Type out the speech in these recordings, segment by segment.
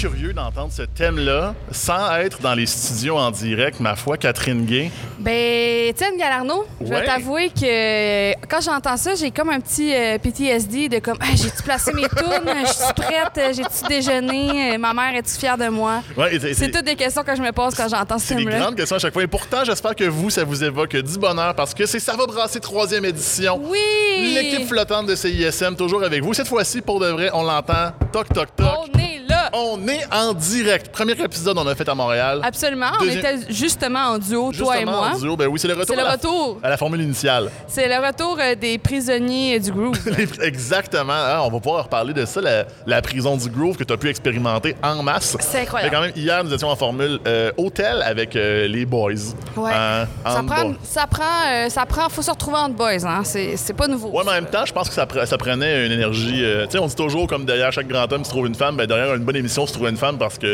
curieux d'entendre ce thème-là sans être dans les studios en direct, ma foi, Catherine Gay. Ben, Étienne Galarno, je vais t'avouer que quand j'entends ça, j'ai comme un petit euh, PTSD de comme, Ah, j'ai-tu placé mes tunes? Je suis prête? J'ai-tu déjeuné? Ma mère est-tu fière de moi? Ouais, C'est toutes des questions que je me pose quand j'entends ce C'est des thème-là. grandes questions à chaque fois. Et pourtant, j'espère que vous, ça vous évoque du bonheur parce que c'est Ça va brasser troisième édition. Oui! L'équipe flottante de CISM, toujours avec vous. Cette fois-ci, pour de vrai, on l'entend. Toc, toc, toc. On est! On est en direct. Premier épisode, on a fait à Montréal. Absolument. On était justement en duo, toi et Justement, moi. en duo. Ben oui, c'est le retour, C'est le à, la, retour. à la formule initiale. C'est le retour euh, des prisonniers du groupe. Les- Exactement. hein, on va pouvoir reparler de ça, la, la prison du Groove que tu as pu expérimenter en masse. C'est incroyable. Mais quand même, hier, nous étions en formule euh, hôtel avec euh, les boys. Ouais. Hein, ça, en prend, boys. ça prend, euh, ça prend, faut se retrouver entre boys, hein. C'est, c'est pas nouveau. Ouais, mais en même temps, je pense que ça, pre- ça prenait une énergie. euh, tu sais, on dit toujours, comme derrière chaque grand homme se trouve une femme, ben derrière une bonne émission se trouve une femme parce que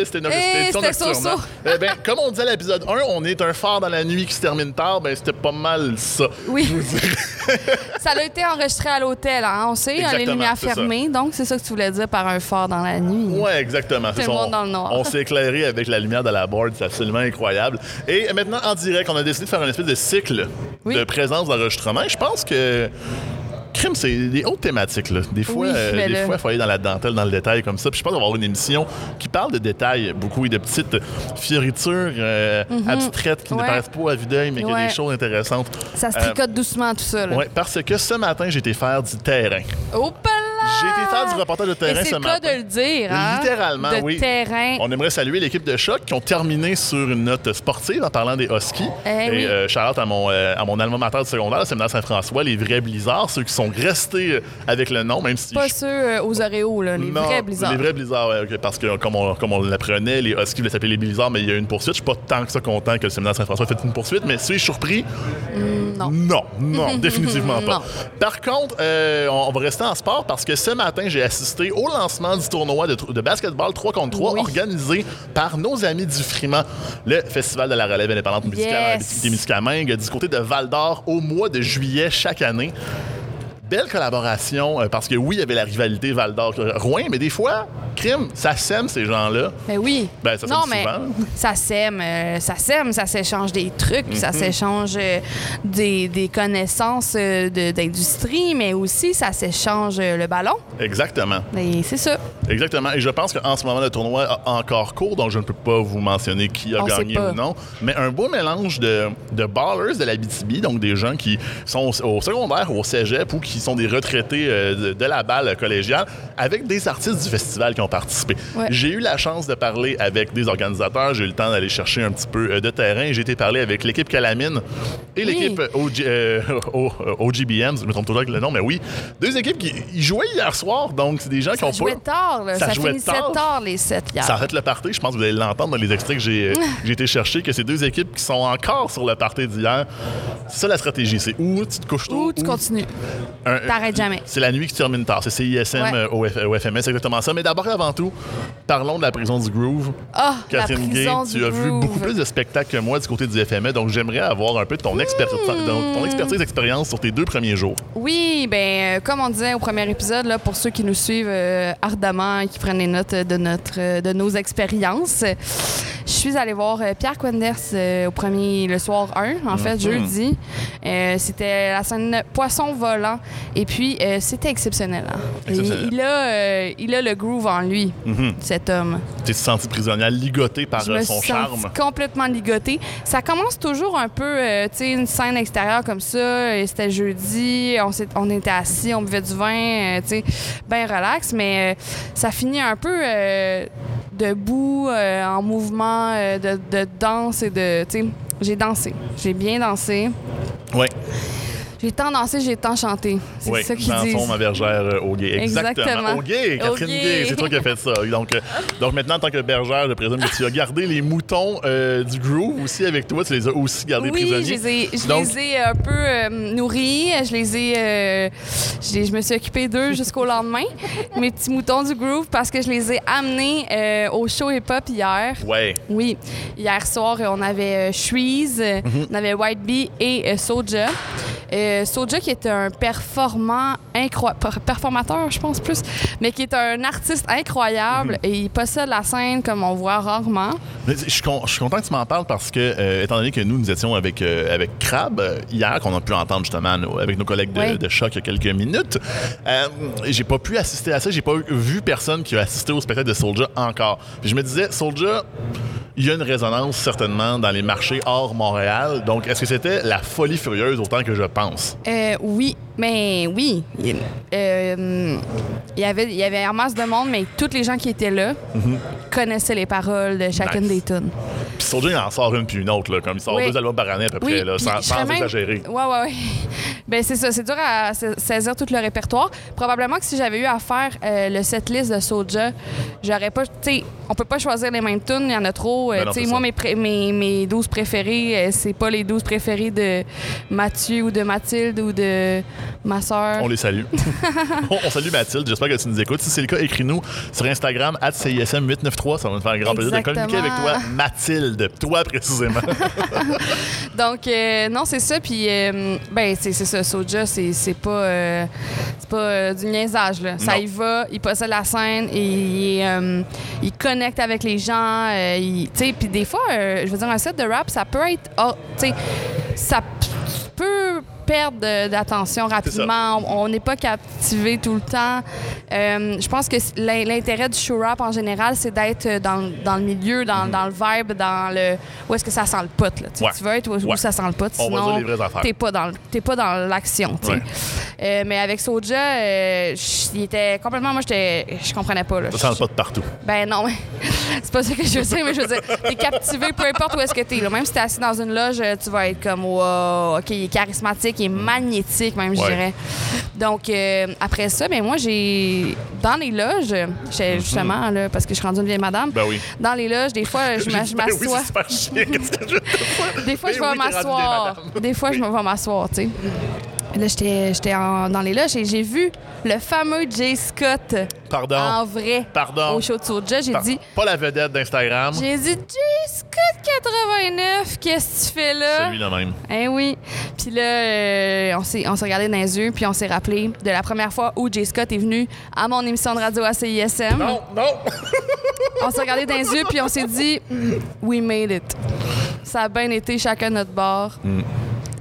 eh, c'était une Eh, c'était une édition c'était nocturne, hein. Eh ben, comme on disait à l'épisode 1, on est un phare dans la nuit qui se termine tard, ben c'était pas mal ça. Oui. ça a été enregistré à l'hôtel, hein. On sait, hein, les lumières ça. fermées. Donc, c'est ça que tu voulais dire par un phare dans la nuit. Ouais, exactement. le monde On- dans le noir. On s'est éclairé avec la lumière de la board, c'est absolument incroyable. Et maintenant, en direct, on a décidé de faire une espèce de cycle Oui. de présence d'enregistrement. Je pense que. Crime, c'est des hautes thématiques. Là. Des fois, Oui, euh, des fois, il faut aller dans la dentelle, dans le détail comme ça. Puis je pense avoir une émission qui parle de détails beaucoup et de petites fioritures euh, abstraites qui ne Mhm. Paraissent pas à vue d'œil, mais qui ont Ouais. des choses intéressantes. Ça se Euh, tricote doucement, tout ça. Ouais, parce que ce matin, j'ai été faire du terrain. J'ai été faire du reportage de terrain ce c'est matin. le cas de le dire, hein? Littéralement, de oui. terrain. On aimerait saluer l'équipe de choc qui ont terminé sur une note sportive en parlant des Huskies. Eh Et oui. euh, shout-out à mon, euh, à mon alma mater du secondaire, le séminaire Saint-François, les vrais blizzards, ceux qui sont restés euh, avec le nom, même si. Pas je- ceux euh, aux Oreos, là, les Non, vrais blizzards. Les vrais blizzards, ouais, ok, parce que comme on, comme on l'apprenait, les Huskies voulaient s'appeler les blizzards, mais il y a eu une poursuite. Je suis pas tant que ça content que le séminaire Saint-François ait fait une poursuite, mais suis-je surpris? non. Non, non, définitivement pas. Non. Par contre, euh, on, on va rester en sport parce que ce matin, j'ai assisté au lancement du tournoi de, de basketball 3 contre 3 Oui. organisé par nos amis du Friment, le Festival de la relève indépendante musicale Yes. en Abitibi-Témiscamingue, du côté de Val-d'Or au mois de juillet chaque année. Belle collaboration, euh, parce que oui, il y avait la rivalité Val-d'Or-Rouen, mais des fois, crime, ça sème ces gens-là. Ben oui. Ben, ça non, mais souvent. ça sème, euh, ça sème, ça s'échange des trucs, ça Mhm. s'échange euh, des, des connaissances de- d'industrie, mais aussi ça s'échange le ballon. Exactement. Et c'est ça. Exactement. Et je pense qu'en ce moment, le tournoi a encore cours, donc je ne peux pas vous mentionner qui a On gagné ou non. Mais un beau mélange de, de ballers de la BTB, donc des gens qui sont au, au secondaire ou au cégep ou qui sont des retraités euh, de, de la balle collégiale, avec des artistes du festival qui ont participé. Ouais. J'ai eu la chance de parler avec des organisateurs, j'ai eu le temps d'aller chercher un petit peu euh, de terrain. J'ai été parler avec l'équipe Calamine et l'équipe OG, euh, OGBM, je me trompe toujours avec le nom, mais oui. Deux équipes qui ils jouaient hier soir, donc c'est des gens qui Ça ont jouait pas... tard, là. Ça Ça, jouait tard. tard. les sept hier. Ça arrête le party. Je pense que vous allez l'entendre dans les extraits que j'ai, été chercher, que c'est deux équipes qui sont encore sur le party d'hier. C'est ça la stratégie. C'est où tu te couches tôt. Ou tu continues. Un- T'arrêtes jamais. C'est la nuit qui termine tard. C'est CISM Ouais. euh, au, F- au FMS, c'est exactement ça. Mais d'abord et avant tout, parlons de la prison du Groove. Ah, la Catherine Gay, tu as vu beaucoup plus de spectacles que moi du côté du FMS, donc j'aimerais avoir un peu de ton, expertise, ton, ton expertise, expérience sur tes deux premiers jours. Oui, ben euh, comme on disait au premier épisode, là, pour ceux qui nous suivent euh, ardemment et qui prennent les notes de notre euh, de nos expériences, euh, je suis allée voir euh, Pierre Quenders euh, au premier le soir 1, en fait, jeudi. Euh, c'était la scène Poisson volant et puis c'était exceptionnel. hein. Exceptionnel. il a il a le groove en lui, cet homme. Tu t'es senti prisonnière, ligotée par Je me son charme? complètement ligotée. Ça commence toujours un peu, tu sais, une scène extérieure comme ça. et C'était jeudi, on, était assis, on buvait du vin, tu sais, bien relax, mais ça finit un peu euh, debout, euh, en mouvement euh, de, de danse et de, j'ai dansé. J'ai bien dansé. Oui, J'ai tant dansé, j'ai tant chanté. C'est oui. ça qu'ils Dansons, ma bergère euh, au gay. Exactement. Exactement. Au gay, Catherine Au gay. C'est toi qui as fait ça. Donc, euh, donc maintenant, en tant que bergère, je présume que tu as gardé les moutons euh, du groove aussi avec toi. Tu les as aussi gardés Oui, prisonniers. je les ai, je Donc- les ai un peu euh, nourris. Je les ai. je, les- je me suis occupée d'eux jusqu'au lendemain, mes petits moutons du groove, parce que je les ai amenés au show hip-hop hier. Ouais. Oui, hier soir, on avait Shreeze, Mhm. on avait White Bee et Soja. Euh, Soja, qui est un performant incroyable, performateur, je pense plus, mais qui est un artiste incroyable Mhm. et il possède la scène comme on voit rarement. Je suis, con- je suis content que tu m'en parles parce que, euh, étant donné que nous, nous étions avec, euh, avec Crab hier, qu'on a pu entendre justement nos- avec nos collègues de, Oui. de Choc il y a quelques minutes, j'ai pas pu assister à ça. J'ai pas vu personne qui a assisté au spectacle de Soulja encore. Puis je me disais, Soulja, il y a une résonance certainement dans les marchés hors Montréal. Donc, est-ce que c'était la folie furieuse autant que je pense? Euh, oui, mais oui. Il, euh, y avait, il y avait en masse de monde, mais tous les gens qui étaient là connaissaient les paroles de chacune Mhm. Nice. des tunes. Puis Soulja, il en sort une puis une autre, là, comme il sort Oui. deux albums par année à peu Oui, près, là, sans, même- exagérer. Ouais, ouais, ouais. Ben c'est ça, c'est dur à sa- saisir tout le répertoire. Probablement que si j'avais eu à faire euh, le setlist de Soulja, j'aurais pas, tu sais, on peut pas choisir les mêmes tunes, il y en a trop. Euh, Ben tu sais, moi mes, mes mes 12 préférés, euh, c'est pas les 12 préférés de Mathieu ou de Mathilde ou de ma sœur. On les salue. on, on salue Mathilde. J'espère que tu nous écoutes. Si c'est le cas, écris-nous sur Instagram, CISM893. Ça va nous faire un grand plaisir de communiquer avec toi, Mathilde. Toi, précisément. Donc, euh, non, c'est ça. Puis, euh, ben, c'est c'est ça. Soja, c'est c'est pas, euh, c'est pas euh, du niaisage. Là. Ça y va, il possède la scène et il, euh, il connecte avec les gens. tu sais, puis des fois, je veux dire, un set de rap, ça peut être. oh, tu sais, ça peut perdre de- d'attention rapidement. On n'est pas captivé tout le temps. Euh, je pense que l'in- l'intérêt du show rap en général, c'est d'être dans, dans le milieu, dans, dans le vibe, dans le où est-ce que ça sent le pot. Là. Tu sais, Ouais. Tu veux être où, ça sent le pot. Sinon, t'es pas dans pas dans l'action. tu sais. Ouais. Euh, mais avec Soja, euh, il était complètement. Moi, je comprenais pas. Là. Ça sent le de partout. Ben non, mais c'est pas ça que je veux dire, mais je veux dire, t'es captivé peu importe où est-ce que t'es. Même si t'es assis dans une loge, tu vas être comme, wow, OK, il est charismatique, il est magnétique, même, je Ouais. dirais. Donc, euh, après ça, ben moi, j'ai. Dans les loges, j'ai justement, là, parce que je suis rendue une vieille madame. Ben oui. dans les loges, des fois, je Ben m'assois. Des fois, Ben je vais m'asseoir. Des fois, je vais m'asseoir, tu sais. Là, j'étais dans les loges et j'ai vu le fameux Jay Scott Pardon. en vrai Pardon. au show de Soulja. J'ai dit, Pas la vedette d'Instagram. j'ai dit, Jay Scott 89, qu'est-ce que tu fais là? Celui-là même. Eh oui. Puis là, euh, on s'est on s'est regardé dans les yeux, puis on s'est rappelé de la première fois où Jay Scott est venu à mon émission de radio à CISM. Non, non. On s'est regardé dans les yeux, puis on s'est dit, we made it. Ça a bien été chacun notre bord. Mm.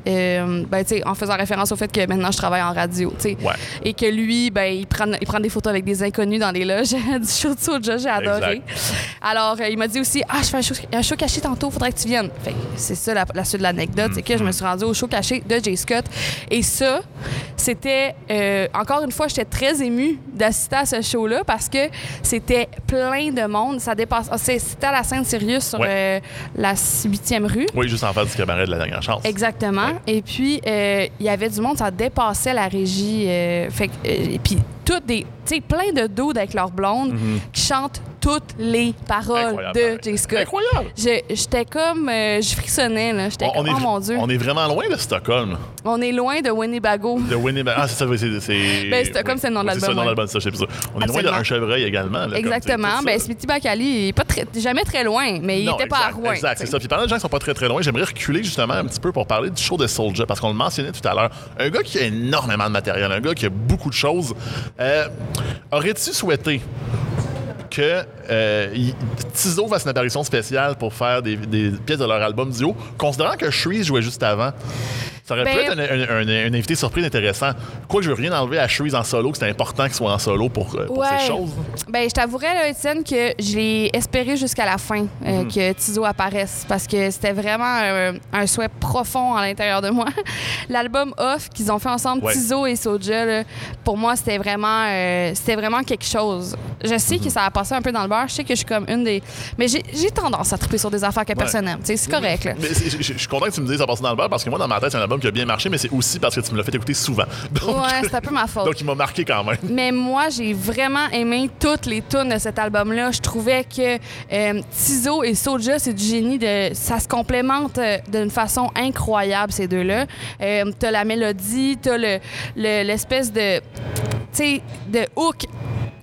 Euh, ben, en faisant référence au fait que maintenant je travaille en radio. Ouais. Et que lui, ben, il prend, il prend des photos avec des inconnus dans les loges du show de Soulja, j'ai adoré. Alors, euh, il m'a dit aussi, ah, je fais un show, un show caché tantôt, faudrait que tu viennes. C'est ça la, la suite de l'anecdote, c'est que je me suis rendue au show caché de Jay Scott. Et ça, c'était, euh, encore une fois, j'étais très émue d'assister à ce show-là parce que c'était plein de monde. Ça dépasse. ah, C'était à la Sainte-Sirius sur Ouais. euh, la 8e rue. Oui, juste en face du cabaret de la dernière chance. Exactement. Et puis, euh, il y avait du monde, ça dépassait la régie. euh, euh, toutes des. Tu sais, plein de dudes avec leurs blondes qui chantent toutes les paroles Mhm. Incroyable, de. Jay Scott. Incroyable. Je- J'étais comme. euh, je frissonnais, là. J'étais On, on comme, est, oh mon Dieu. on est vraiment loin de Stockholm. On est loin de Winnebago. De Winnipeg. Ah, c'est ça, c'est. c'est- Ben, Stockholm, c'est le nom de Oui, C'est ça, le nom de l'album, l'album, ça, je sais plus ça. On est loin d'un chevreuil également. là, comme, Exactement. tout Ben. À Bakali, il est pas très, jamais très loin, mais il était pas à Rouen. Exact, c'est ça. Puis parlant de gens qui sont pas très très loin, j'aimerais reculer justement un petit peu pour parler du show de Soulja parce qu'on le mentionnait tout à l'heure. Un gars qui a énormément de matériel, un gars qui a beaucoup de choses. Euh, Aurais-tu souhaité que euh, Tizo fasse une apparition spéciale pour faire des, des pièces de leur album duo, considérant que Shreeze jouait juste avant? Ça aurait pu Ben- être un, un- un- un invité surprise intéressant. Quoi que je veux rien enlever à Shreeze en solo, que c'est important qu'il soit en solo pour, euh, pour Ouais. ces choses. Ben, je t'avouerais, là, Étienne, que je l'ai espéré jusqu'à la fin euh, Mhm. que Tizo apparaisse parce que c'était vraiment un souhait profond à l'intérieur de moi. L'album Off qu'ils ont fait ensemble, Ouais. Tizo et Soja, là, pour moi, c'était vraiment, euh, c'était vraiment quelque chose. Je sais Mhm. que ça a passé un peu dans le beurre. Je sais que je suis comme une des. Mais j'ai j'ai tendance à triper sur des affaires que personne n'aime. C'est correct. Là. Mais c'est- je suis content que tu me dises ça passe dans le beurre parce que moi, dans ma tête, c'est un album qui a bien marché, mais c'est aussi parce que tu me l'as fait écouter souvent. Donc, Ouais, c'est un peu ma faute. donc il m'a marqué quand même. Mais moi, j'ai vraiment aimé toutes les tunes de cet album-là. Je trouvais que euh, Tizo et Soulja, c'est du génie. De, ça se complémente euh, d'une façon incroyable, ces deux-là. Euh, t'as la mélodie, t'as le- le- l'espèce de, de hook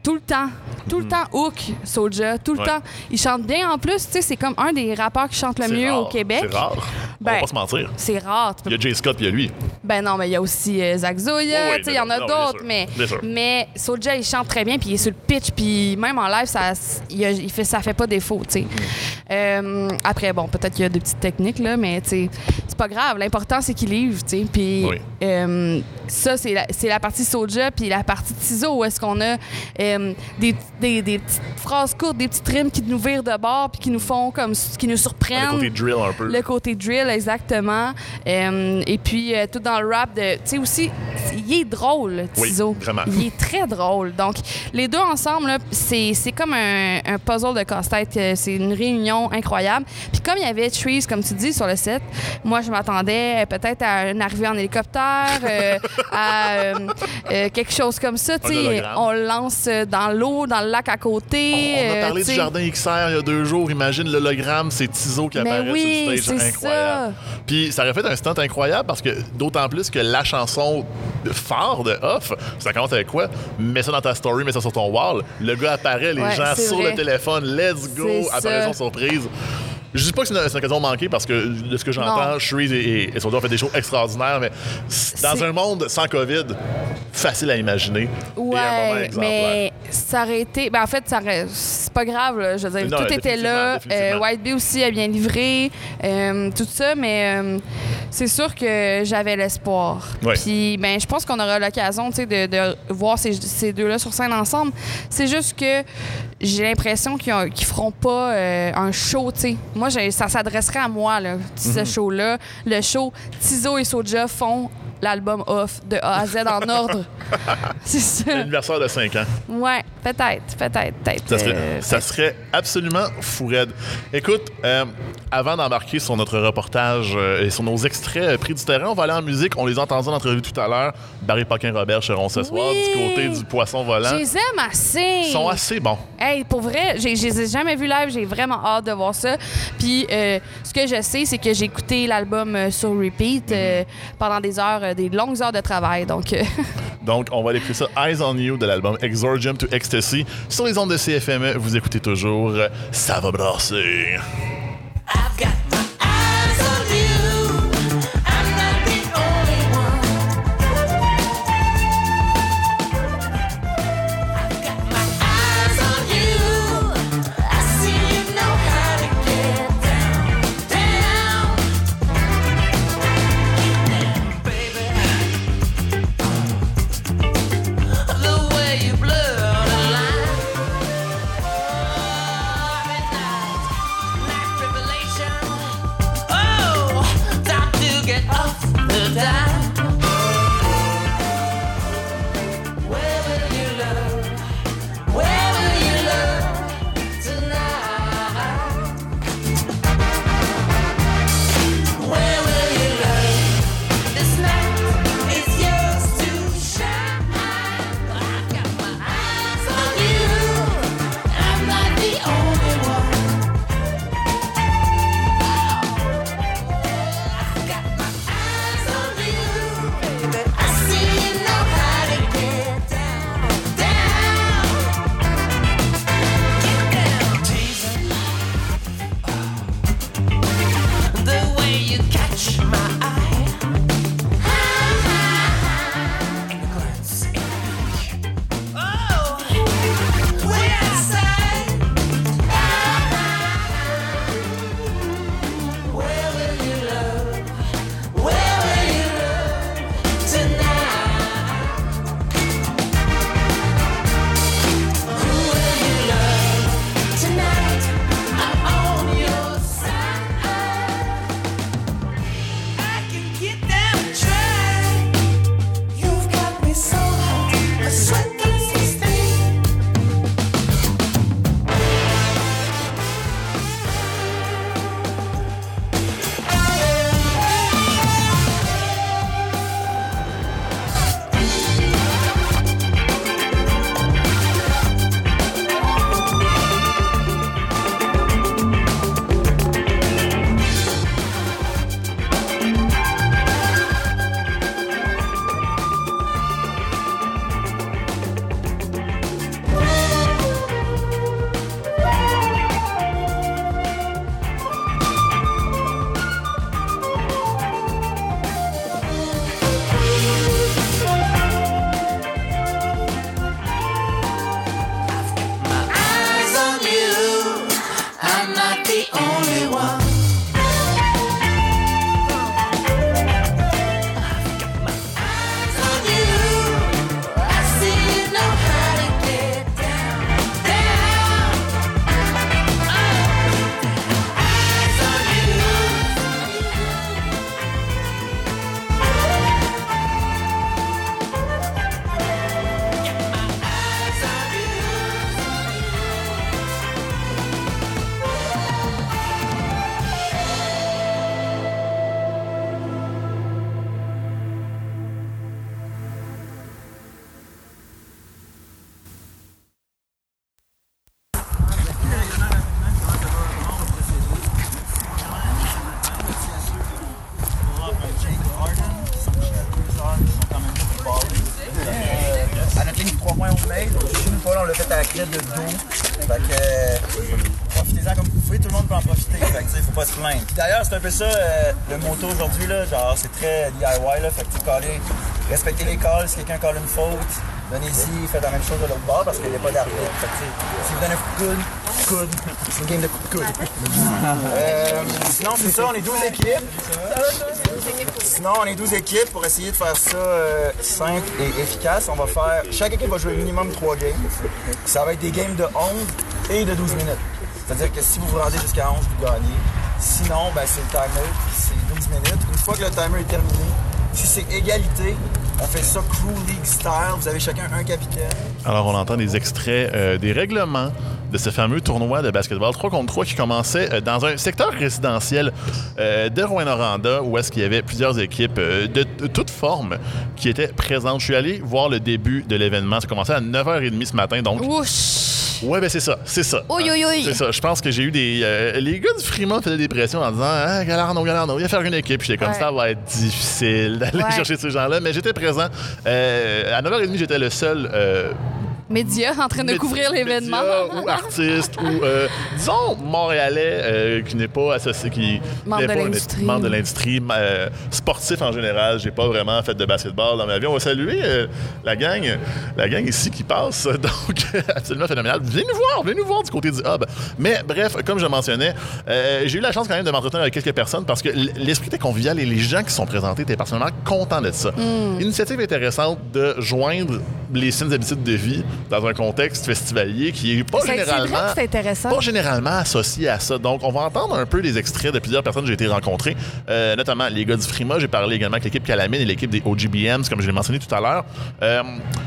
tout le temps. Tout le temps hook, Soulja. Tout le. Ouais. temps. Il chante bien en plus. Tu sais, c'est comme un des rappeurs qui chante le mieux au. Québec. C'est rare. On Ben, va pas se mentir. C'est rare. Il y a Jay Scott puis il y a lui. Ben non, mais il y a aussi euh, Zach Zoya, oui, tu sais, il y en a d'autres, mais, mais Soulja, il chante très bien, puis il est sur le pitch, puis même en live, ça, il, a- il fait, ça fait pas défaut, tu sais. Mm-hmm. Euh, après, bon, peut-être qu'il y a des petites techniques, là, mais tu sais, c'est pas grave. L'important, c'est qu'il livre, tu sais. Puis Oui. euh, ça, c'est la, c'est la partie Soulja, puis la partie Tizo, où est-ce qu'on a euh, des, des, des petites phrases courtes, des petites rimes qui nous virent de bord, puis qui nous font comme, qui nous surprennent. Le côté drill un peu. Le côté drill, exactement. Euh, et puis, euh, tout dans le rap, de, tu sais aussi, il est drôle, Oui, Tizo. vraiment. Il est très drôle. Donc, les deux ensemble, c'est comme un, un puzzle de casse-tête. C'est une réunion incroyable. Puis, comme il y avait Trees, comme tu dis, sur le set, moi, je m'attendais peut-être à une arrivée en hélicoptère, euh, à quelque chose comme ça. Tu sais, on le lance euh, dans l'eau, dans le lac à côté. On a euh, parlé du jardin XR il y a deux jours. Imagine l'hologramme, c'est Tizo qui apparaît oui, sur le stage. c'est Incroyable. Puis ça aurait fait un stunt incroyable parce que d'autant plus que la chanson phare de Off, ça commence avec quoi? Mets ça dans ta story, mets ça sur ton wall. Le gars apparaît, les Ouais, gens sur vrai. le téléphone, let's go, apparition surprise. Je dis pas que c'est une, une occasion manquée parce que de ce que j'entends. Shreeze et, et, et ont fait des shows extraordinaires, mais dans un monde sans COVID, facile à imaginer. et un moment Ouais, mais ça aurait été. Ben en fait, ça aurait- c'est pas grave. là. Je veux dire, Non, tout était là. Euh, White Bee aussi a bien livré. euh, tout ça, mais euh, c'est sûr que j'avais l'espoir. Ouais. Puis, ben, je pense qu'on aura l'occasion de, de voir ces, ces deux-là sur scène ensemble. C'est juste que j'ai l'impression qu'ils qu'ils feront pas euh, un show. sais. Moi, ça s'adresserait à moi, là, ce Mhm. show-là. Le show Tizo et Soja font l'album off de A à Z en ordre. c'est ça. L'anniversaire de 5 ans. Ouais, peut-être, peut-être, peut-être. Ça serait, euh, ça serait absolument fou raide. Écoute, euh, avant d'embarquer sur notre reportage euh, et sur nos extraits pris du terrain, on va aller en musique. On les a entendus en entrevue tout à l'heure. Barry Paquin-Robert seront ce soir Oui. du côté du poisson volant. Je les aime assez. Ils sont assez bons. Hey, pour vrai, je les ai jamais vus live, j'ai vraiment hâte de voir ça. Puis, euh, ce que je sais, c'est que j'ai écouté l'album sur repeat euh, pendant des heures, des longues heures de travail. Donc, euh, Donc, on va aller écouter ça Eyes on You de l'album Exordium to Ecstasy. Sur les ondes de CFME, vous écoutez toujours Ça va brasser. I've got shampoing homemade. Chez nous, on l'a fait à la crête de dos. Fait que, euh, profitez-en comme vous pouvez, tout le monde peut en profiter. Fait que, faut pas se plaindre. D'ailleurs, c'est un peu ça, euh, le moto aujourd'hui, là. Genre, c'est très DIY, là. Fait que, caller- respectez les calls. Si quelqu'un colle une faute, donnez-y, faites la même chose de l'autre bord parce qu'il n'y a pas d'arbitre. Si vous donnez un coup de coude, coude, c'est une game de coup de coude. Euh, sinon, c'est ça, on est 12 équipes. Sinon, on est 12 équipes pour essayer de faire ça euh, simple et efficace. On va faire. Chaque équipe va jouer minimum 3 games. Ça va être des games de 11 et de 12 minutes. C'est-à-dire que si vous vous rendez jusqu'à 11, vous gagnez. Sinon, ben, c'est le timer, c'est 12 minutes. Une fois que le timer est terminé, si c'est égalité, on fait ça crew league style. Vous avez chacun un capitaine. Alors, on entend des extraits euh, des règlements de ce fameux tournoi de basketball 3 contre 3 qui commençait euh, dans un secteur résidentiel euh, de Rouen-Noranda où est-ce qu'il y avait plusieurs équipes euh, de, toutes formes qui étaient présentes. Je suis allé voir le début de l'événement. Ça commençait à 9h30 ce matin, donc... Ouch! Ouais, ben c'est ça, c'est ça. Oui, oui, oui. C'est ça. Je pense que j'ai eu des... euh, les gars du Fremont faisaient des pressions en disant « Ah, Galarno, Galarno, il va faire une équipe. » J'étais comme Ouais. ça, va être difficile d'aller Ouais. chercher ces gens-là. Mais j'étais présent. Euh, à 9h30, j'étais le seul... euh, Média en train de médi- couvrir l'événement. ou artiste ou euh, disons montréalais euh, qui n'est pas associé qui Membre n'est de l'industrie. membre de l'industrie euh, sportif en général j'ai pas vraiment fait de basketball dans ma vie on va saluer la gang la gang ici qui passe donc absolument phénoménal venez nous voir venez nous voir du côté du hub mais bref comme je mentionnais j'ai eu la chance quand même de m'entretenir avec quelques personnes parce que l'esprit était convivial et les gens qui sont présentés étaient personnellement contents de ça Hmm. initiative intéressante de joindre les saines habitudes de vie dans un contexte festivalier qui est pas vrai généralement que intéressant. pas généralement associé à ça. Donc, on va entendre un peu des extraits de plusieurs personnes que j'ai été rencontrées, euh, notamment les gars du Frima. J'ai parlé également avec l'équipe Calamine et l'équipe des OGBMs, comme je l'ai mentionné tout à l'heure. Euh,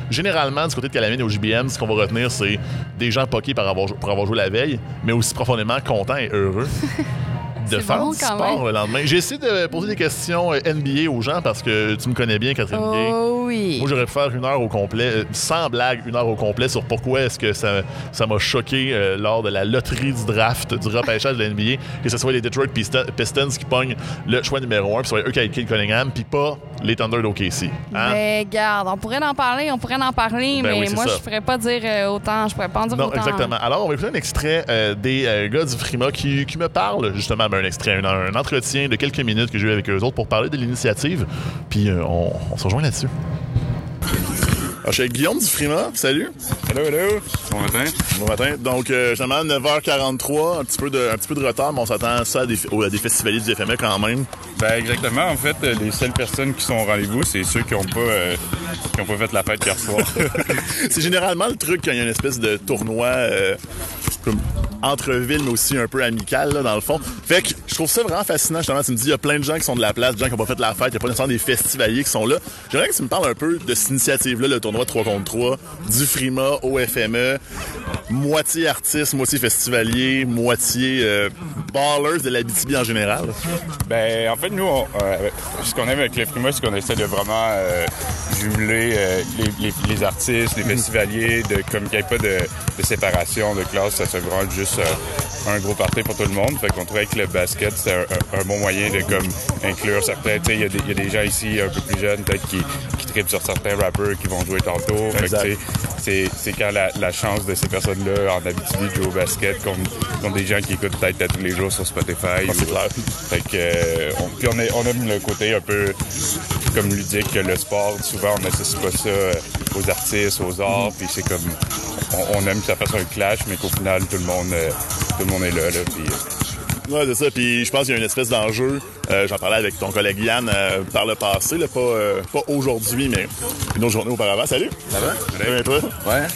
généralement, du côté de Calamine et OGBM, ce qu'on va retenir, c'est des gens poqués par avoir, pour avoir joué la veille, mais aussi profondément contents et heureux. De faire bon, du sport même. le lendemain. J'ai essayé de poser des questions euh, NBA aux gens parce que tu me connais bien, Catherine Gay. Oh oui. Moi, j'aurais pu faire une heure au complet, euh, sans blague, une heure au complet sur pourquoi est-ce que ça ça m'a choqué euh, lors de la loterie du draft, du repêchage de la NBA, que ce soit les Detroit Pistons qui pognent le choix numéro un, puis ce soit eux qui aient Cunningham, puis pas les Thunder d'OKC. Hein? Mais garde, on pourrait en parler, on pourrait en parler, Ben mais oui, moi, ça. je pourrais pas dire euh, autant, je pourrais pas en dire Non, autant. exactement. Alors, on va écouter un extrait euh, des gars du Frima qui, qui me parlent, justement, ben, un extrait, un, entretien de quelques minutes que j'ai eu avec eux autres pour parler de l'initiative. Puis euh, on, on se rejoint là-dessus. Alors, je suis avec Guillaume du Frima. Salut. Hello, hello. Bon matin. Bon matin. Donc, euh, justement, 9h43, un petit peu de, un petit peu de retard, mais on s'attend à ça à des, à des festivaliers du FME quand même. Ben exactement. En fait, les seules personnes qui sont au rendez-vous, c'est ceux qui n'ont pas, euh, qui ont pas fait la fête hier soir. C'est généralement le truc quand il y a une espèce de tournoi euh, comme entre villes, mais aussi un peu amical, là, dans le fond. Fait que je trouve ça vraiment fascinant, justement. Tu me dis, il y a plein de gens qui sont de la place, des gens qui n'ont pas fait la fête, il n'y a pas nécessairement des festivaliers qui sont là. J'aimerais que tu me parles un peu de cette initiative-là, le tournoi 3 contre 3, du Frima au FME, moitié artiste, moitié festivalier, moitié euh, ballers de l'Abitibi en général. ben en fait, nous, on, euh, ce qu'on aime avec le Frima, c'est qu'on essaie de vraiment euh, jumeler les, artistes, les festivaliers, de, comme qu'il n'y ait pas de, séparation de classe, ça soit vraiment juste un gros party pour tout le monde. Fait qu'on trouvait que le basket, c'est un, bon moyen de comme inclure certains. Il y, y a des gens ici un peu plus jeunes, peut-être, qui, sur certains rappers qui vont jouer tantôt. C'est, quand la, la chance de ces personnes-là en Abitibi de jouer au basket contre des gens qui écoutent peut-être à tous les jours sur Spotify. c'est ou- clair. Fait que, euh, on, puis on, est- on aime le côté un peu comme ludique que le sport. Souvent, on n'associe pas ça euh, aux artistes, aux arts. Puis c'est comme, on, on aime que ça fasse un clash, mais qu'au final, tout le monde, euh, tout le monde est là. là puis, Ouais, c'est ça. Puis je pense qu'il y a une espèce d'enjeu. Euh, J'en parlais avec ton collègue Yann euh, par le passé, là, pas, euh, pas aujourd'hui, mais une autre journée auparavant. Salut! Ça va? Ça va, toi? Ouais.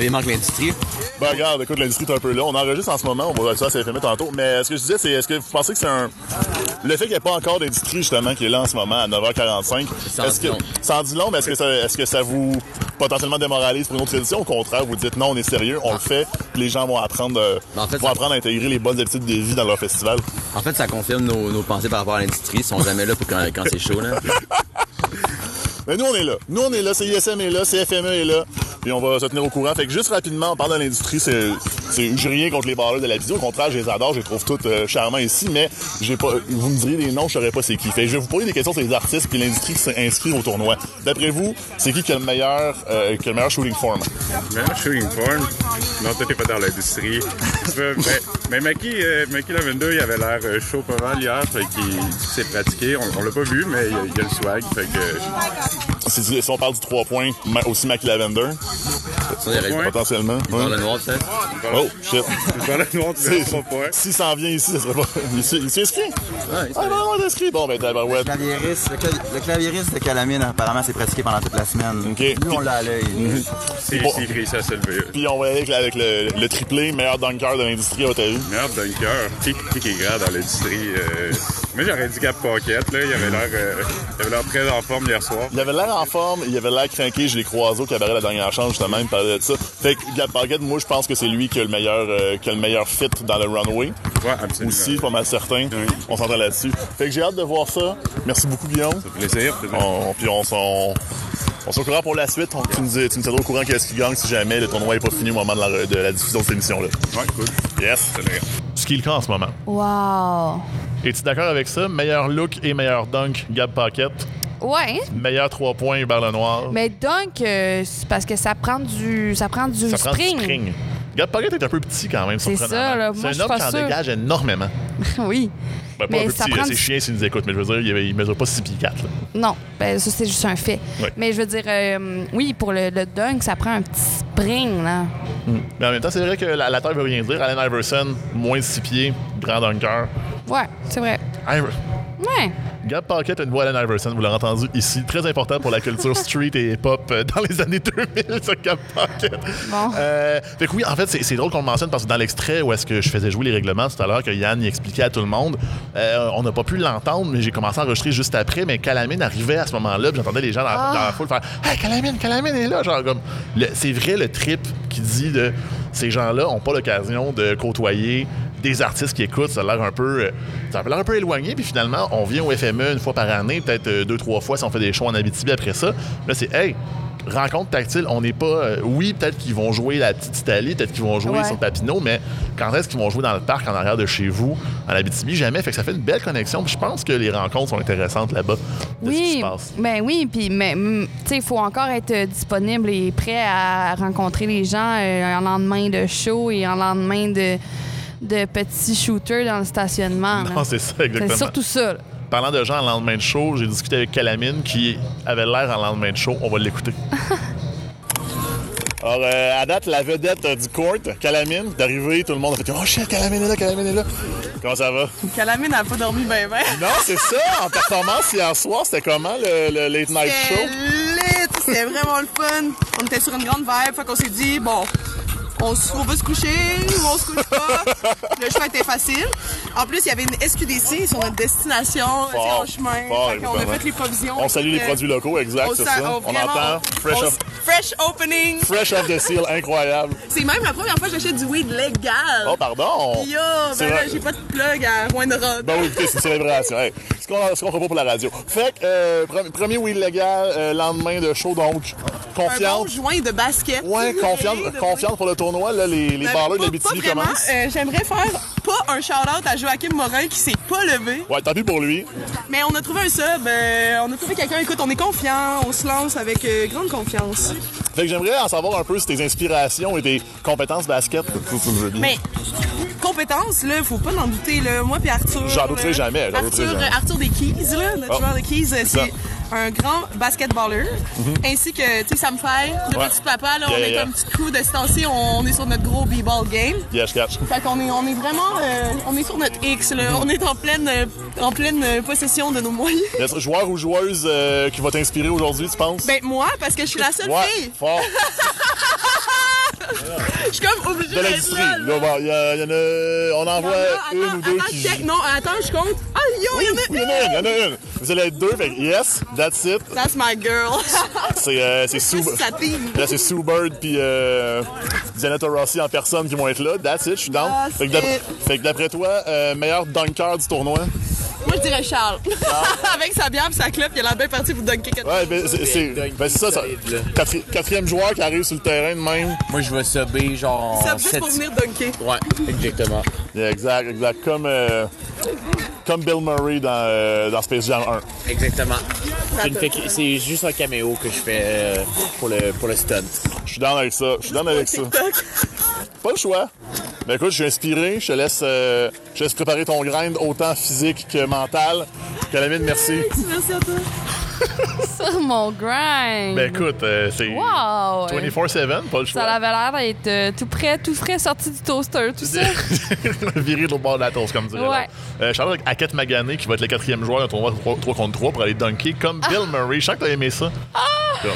Il manque l'industrie. Ben regarde, écoute, l'industrie est un peu là. On enregistre en ce moment, on va ça à CFM tantôt. Mais ce que je disais, c'est est-ce que vous pensez que c'est un. Le fait qu'il n'y ait pas encore d'industrie justement qui est là en ce moment à 9h45, Ça en est-ce dit que en dit long, mais est-ce que ça est-ce que ça vous potentiellement démoralise pour une autre édition? Au contraire, vous dites non, on est sérieux, on le fait, les gens vont apprendre euh, en fait, vont apprendre à intégrer les bonnes habitudes de vie dans leur festival. En fait, ça confirme nos, nos pensées par rapport à l'industrie. Ils sont jamais là pour quand, quand c'est chaud. Là. Mais nous, on est là. Nous, on est là. CISM est là, CFME est là. Puis on va se tenir au courant. Fait que juste rapidement, on parle de l'industrie. C'est, j'ai rien contre les balleurs de la vidéo. Au contraire, je les adore. Je les trouve toutes euh, charmants ici. Mais j'ai pas, vous me diriez des noms, je saurais pas c'est qui. Fait que je vais vous poser des questions sur les artistes puis l'industrie qui s'inscrit au tournoi. D'après vous, c'est qui qui a le meilleur, euh, qui a le meilleur shooting form? Meilleur shooting form? Non, t'es pas dans l'industrie. mais, mais Maki, euh, Maki il avait l'air euh, chaud pas mal hier. Fait s'est pratiqué. On, l'a pas vu, mais il a le swag. Fait que. Si, si on parle du 3 points, ma- aussi Mackie Lavender, Ça, il Ouais. potentiellement. dans Ouais. le noir, peut-être. Oh, shit. Le noir, tu C'est- points. S'il s'en vient ici, ça serait pas. Il s'est il inscrit? Ouais, Ah, non, il est inscrit. Bon, ben, tabarouette. Le, cla- le claviériste de Calamine, apparemment, s'est pratiqué pendant toute la semaine. Ok. Mhm. Nous, on l'a à l'œil. C'est bon. c'est écrit ça se lever. Puis on va aller avec, le, le triplé, meilleur dunker de l'industrie, à avis. Meilleur dunker. Qui, qui, qui est grand dans l'industrie? Moi, j'aurais dit Gap Pocket. Là. Il avait l'air euh, il avait l'air très en forme hier soir. Il avait l'air en forme, il avait l'air craqué, je l'ai croisé au cabaret la dernière chance, justement, il me parlait de ça. Fait que Gap Pocket, moi, je pense que c'est lui qui a le meilleur, euh, qui a le meilleur fit dans le runway. Ouais, absolument. Aussi, pas mal certain. Oui. On s'entend là-dessus. Fait que j'ai hâte de voir ça. Merci beaucoup, Guillaume. Plaisir. plaisir. On, puis on s'en. On au courant pour la suite. On- tu, nous, tu nous tiendras au courant qu'est-ce qui gagne si jamais le tournoi n'est pas fini au moment de la, de la diffusion de cette émission-là. Ouais, cool. Yes. C'est vrai. Ce qui est le cas en ce moment. Wow. Es-tu d'accord avec ça? Meilleur look et meilleur dunk, Gab Pocket. Ouais. Meilleur 3 points, Hubert Lenoir. Mais donc, euh, c'est parce que ça prend du, ça prend du ça prend spring. du spring. Gab Pocket est un peu petit quand même, C'est ça, là. Moi, C'est je un homme qui en dégage énormément. oui. Ben, pas Mais un peu ça petit, prend là, c'est du- chiant s'ils nous écoutent, mais je veux dire, il, il mesure pas 6 pieds 4. Là. Non, ben ça c'est juste un fait. Ouais. Mais je veux dire, euh, oui, pour le, le dunk, ça prend un petit spring, là. Mais en même temps, c'est vrai que la, la taille veut rien dire. Allen Iverson, moins de 6 pieds, grand dunker. Ouais, c'est vrai. Iver- Ouais. Gab Pocket a une voix Allen Iverson, vous l'avez entendu ici. Très important pour la culture street et hip-hop euh, dans les années 2000, ce Gab Pocket. Bon. Euh, fait que oui, en fait, c'est drôle qu'on le mentionne parce que dans l'extrait où est-ce que je faisais jouer les règlements tout à l'heure, que Yann y expliquait à tout le monde, euh, on n'a pas pu l'entendre, mais j'ai commencé à enregistrer juste après. Mais Calamine arrivait à ce moment-là, puis j'entendais les gens dans, la- dans la foule faire Hey, Calamine, Calamine est là! Genre, comme, c'est vrai le trip qui dit de ces gens-là n'ont pas l'occasion de côtoyer des artistes qui écoutent, ça a l'air un peu, euh, ça a l'air un peu éloigné, puis finalement, on vient au FME une fois par année, peut-être euh, deux, trois fois si on fait des shows en Abitibi après ça. Là, c'est, hey, rencontre tactile, on n'est pas, euh, oui, peut-être qu'ils vont jouer la petite Italie, peut-être qu'ils vont jouer Ouais. sur Papineau, mais quand est-ce qu'ils vont jouer dans le parc en arrière de chez vous, en Abitibi? Jamais. Fait que ça fait une belle connexion, puis je pense que les rencontres sont intéressantes là-bas, de ce qui se Oui, passe. ben oui, puis mais mm, tu sais, il faut encore être disponible et prêt à rencontrer les gens euh, en lendemain de show et en lendemain de de petits shooters dans le stationnement. Non, c'est ça, exactement. C'est surtout ça. là. Parlant de gens en lendemain de show, j'ai discuté avec Calamine qui avait l'air en lendemain de show. On va l'écouter. Alors, euh, à date, la vedette euh, du court, Calamine, d'arriver, tout le monde a fait Oh shit, Calamine est là, Calamine est là. Comment ça va? Calamine n'a pas dormi ben ben. Non, c'est ça, en performance hier soir, c'était comment le, le late night show? C'était lit, c'était vraiment le fun. On était sur une grande vibe, fait qu'on s'est dit, bon, on, on veut se coucher ou on se couche pas. le choix était facile. En plus, il y avait une SQDC sur notre destination, Fort, en chemin. fort, Fait qu'on a fait les provisions. On salue les Euh, produits locaux, exact, on c'est ça. on- On vraiment, entend fresh on- off, fresh opening. fresh off the seal, incroyable. C'est même la première fois que j'achète du weed légal. Oh, pardon! Yo, ben là, j'ai pas de plug à Rouen-Noranda. Ben oui, écoutez, c'est une célébration. Hey, ce qu'on pas pour la radio. Fait que, euh, pre- premier weed légal, euh, lendemain de show, donc, Un confiante. bon joint de basket. Ouais, de- confiante pour le tournoi. Là, les, les Ben, de commencent. Euh, J'aimerais faire pas un shout-out à Joachim Morin qui s'est pas levé, Ouais, tant pis pour lui. mais on a trouvé un sub, euh, on a trouvé quelqu'un, écoute, on est confiant, on se lance avec euh, grande confiance. Fait que j'aimerais en savoir un peu tes inspirations et tes compétences basket. Mais compétences, là, faut pas en douter, là. Moi puis Arthur. J'en douterai jamais, j'en douterai Arthur, jamais. Arthur des Keys, là, notre Oh. joueur de Keys, c'est un grand basketballer. Ainsi que, tu sais, Sam Faye, le. Ouais. petit papa, là, Yeah, on yeah, est un petit crew de ce temps-ci, on, on est sur notre gros b-ball game. Je catch. Fait qu'on est, on est vraiment, euh, on est sur notre X, là. On est en pleine, euh, en pleine euh, possession de nos moyens. Est-ce joueur ou joueuse qui va t'inspirer aujourd'hui, tu penses? Ben, moi, parce que je suis la seule ouais, fille. fort. Je suis comme obligée De l'industrie. il y, il y en a. On en voit une ou deux qui. Non, attends, je compte. Ah, yo, il y en a il y en a une, il y en a une. Vous allez être deux, fait yes, that's it. That's my girl. C'est euh, c'est Sue. Là, c'est Sue Bird puis euh, Diana Rossi en personne qui vont être là. That's it, je suis down. That's Fait que d'après- it. fait que d'après toi, euh, meilleur dunker du tournoi? Moi, je dirais Charles. Avec sa bière et sa clope, il a l'air bien parti pour dunker quelque Ouais, ben c'est c'est- ben, c'est ça, ça. Quatri- quatrième joueur qui arrive sur le terrain de même. Moi, je vais subber genre. Ça en juste sept- pour venir dunker. Ouais, exactement. Yeah, exact, exact. Comme, euh, comme Bill Murray dans, euh, dans Space Jam 1. Exactement. C'est juste un caméo que je fais euh, pour, le, pour le stunt. Je suis down avec ça. Je suis down avec ça. Pas le choix. Ben écoute, je suis inspiré. Je te laisse, euh, je te laisse préparer ton grind autant physique que mental. Calamine, merci. Merci à toi. Sur mon grind. Ben écoute, euh, c'est Wow! 24-7, pas le choix. Ça avait l'air d'être euh, tout prêt, tout frais, sorti du toaster, tout ça. Viré de l'autre bord de la toast, comme dirait. Ouais. Euh, Charles Hackett Magané, qui va être le quatrième joueur d'un tournoi 3, 3 contre 3 pour aller dunker, comme Bill Murray. Je sens que t'as aimé ça. Ah!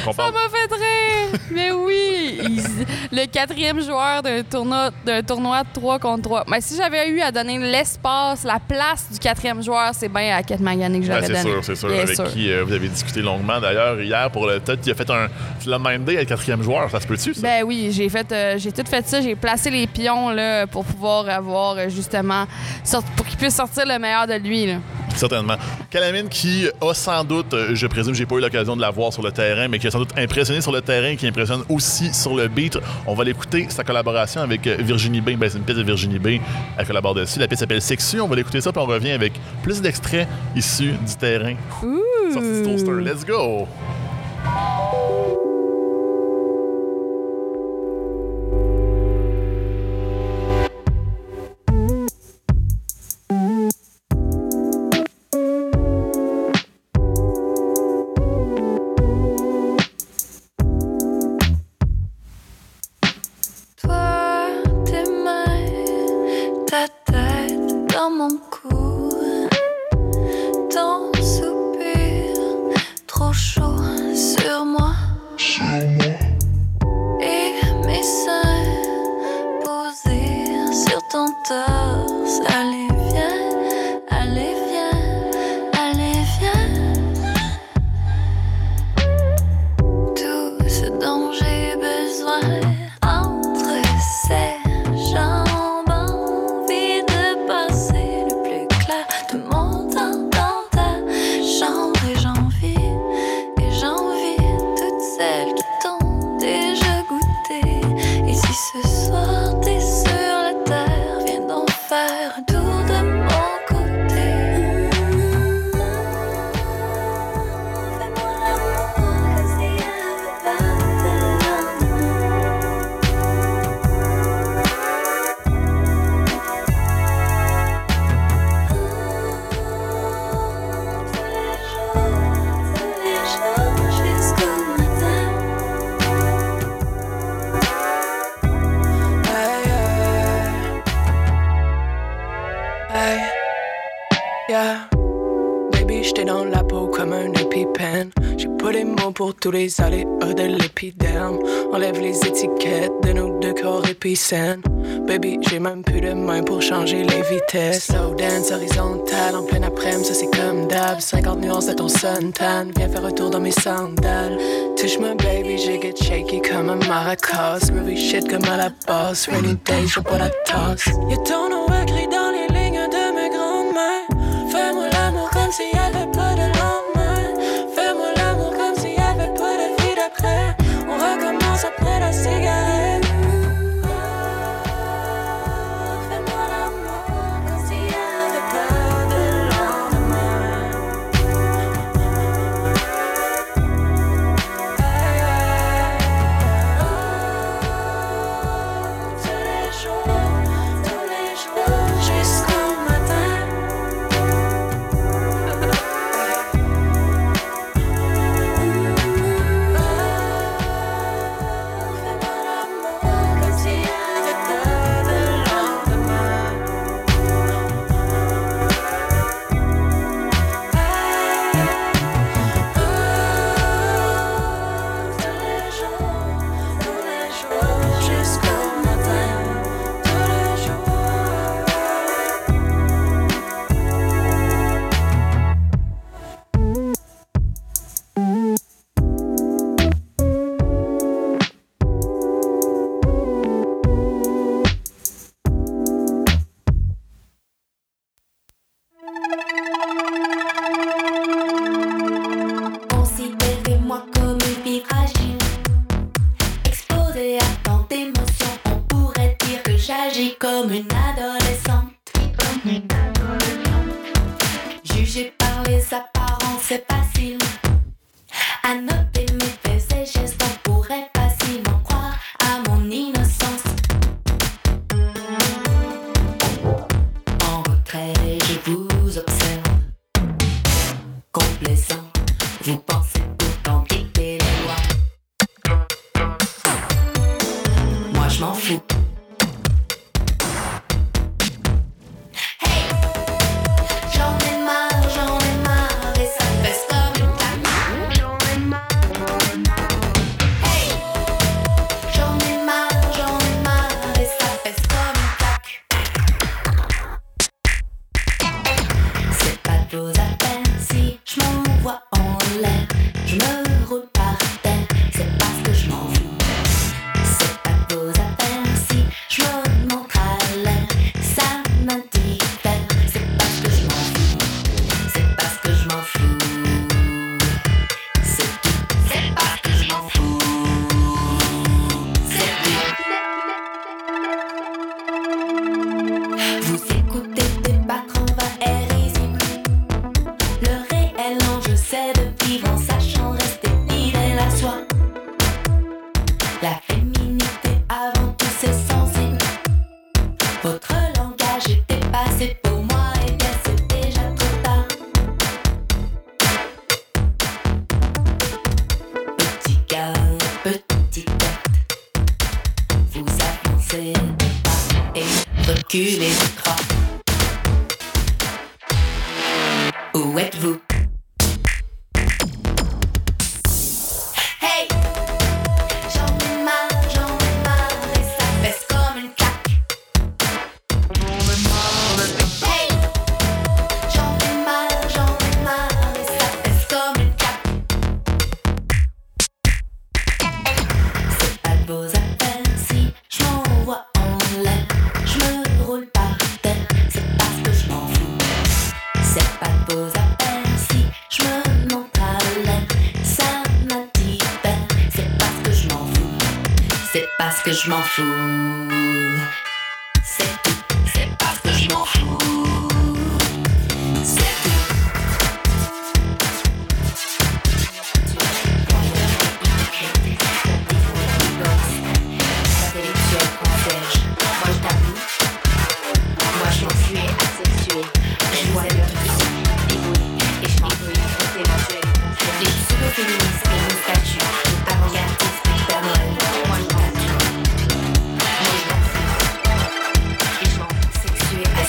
Ça parle- m'a fait rire! Mais oui! Il- le quatrième joueur d'un tournoi, d'un tournoi de 3 contre 3. Mais si j'avais eu à donner l'espace, la place du quatrième joueur, c'est bien à Kate Magané que Ah, j'aurais c'est donné. sûr, c'est sûr. Bien avec sûr. qui euh, vous avez discuté longuement d'ailleurs hier pour le. Peut-être qu'il a fait un. L'as mindé à le quatrième joueur, ça se peut-tu, ça? Ben oui, j'ai fait, euh, j'ai tout fait ça. J'ai placé les pions là, pour pouvoir avoir euh, justement, pour qu'il puisse sortir le meilleur de lui. Là. Certainement. Calamine qui a sans doute, euh, je présume, j'ai pas eu l'occasion de la voir sur le terrain, mais qui a sans doute impressionné sur le terrain, qui impressionne aussi sur le beat. On va l'écouter, sa collaboration avec euh, Virginie B. Ben, c'est une pièce de Virginie B. Elle collabore dessus. La pièce s'appelle Sexu. On va l'écouter ça, puis on revient avec plus d'extraits issus du terrain. Sorti du toaster. Let's go! Tous les aléas de l'épiderme. Enlève les étiquettes de nos deux corps épicènes. Baby, j'ai même plus de main pour changer les vitesses. Slow dance horizontal en plein après-midi, ça c'est comme d'hab. 50 nuances de ton suntan. Viens faire un tour dans mes sandales. Touche-moi, baby, j'ai get shaky comme un maracas. Groovy shit comme à la boss. Rainy day, je bois la tasse. Y'a ton nom écrit dans les lignes de mes grandes mains. Fais-moi l'amour comme s'il y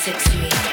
six feet.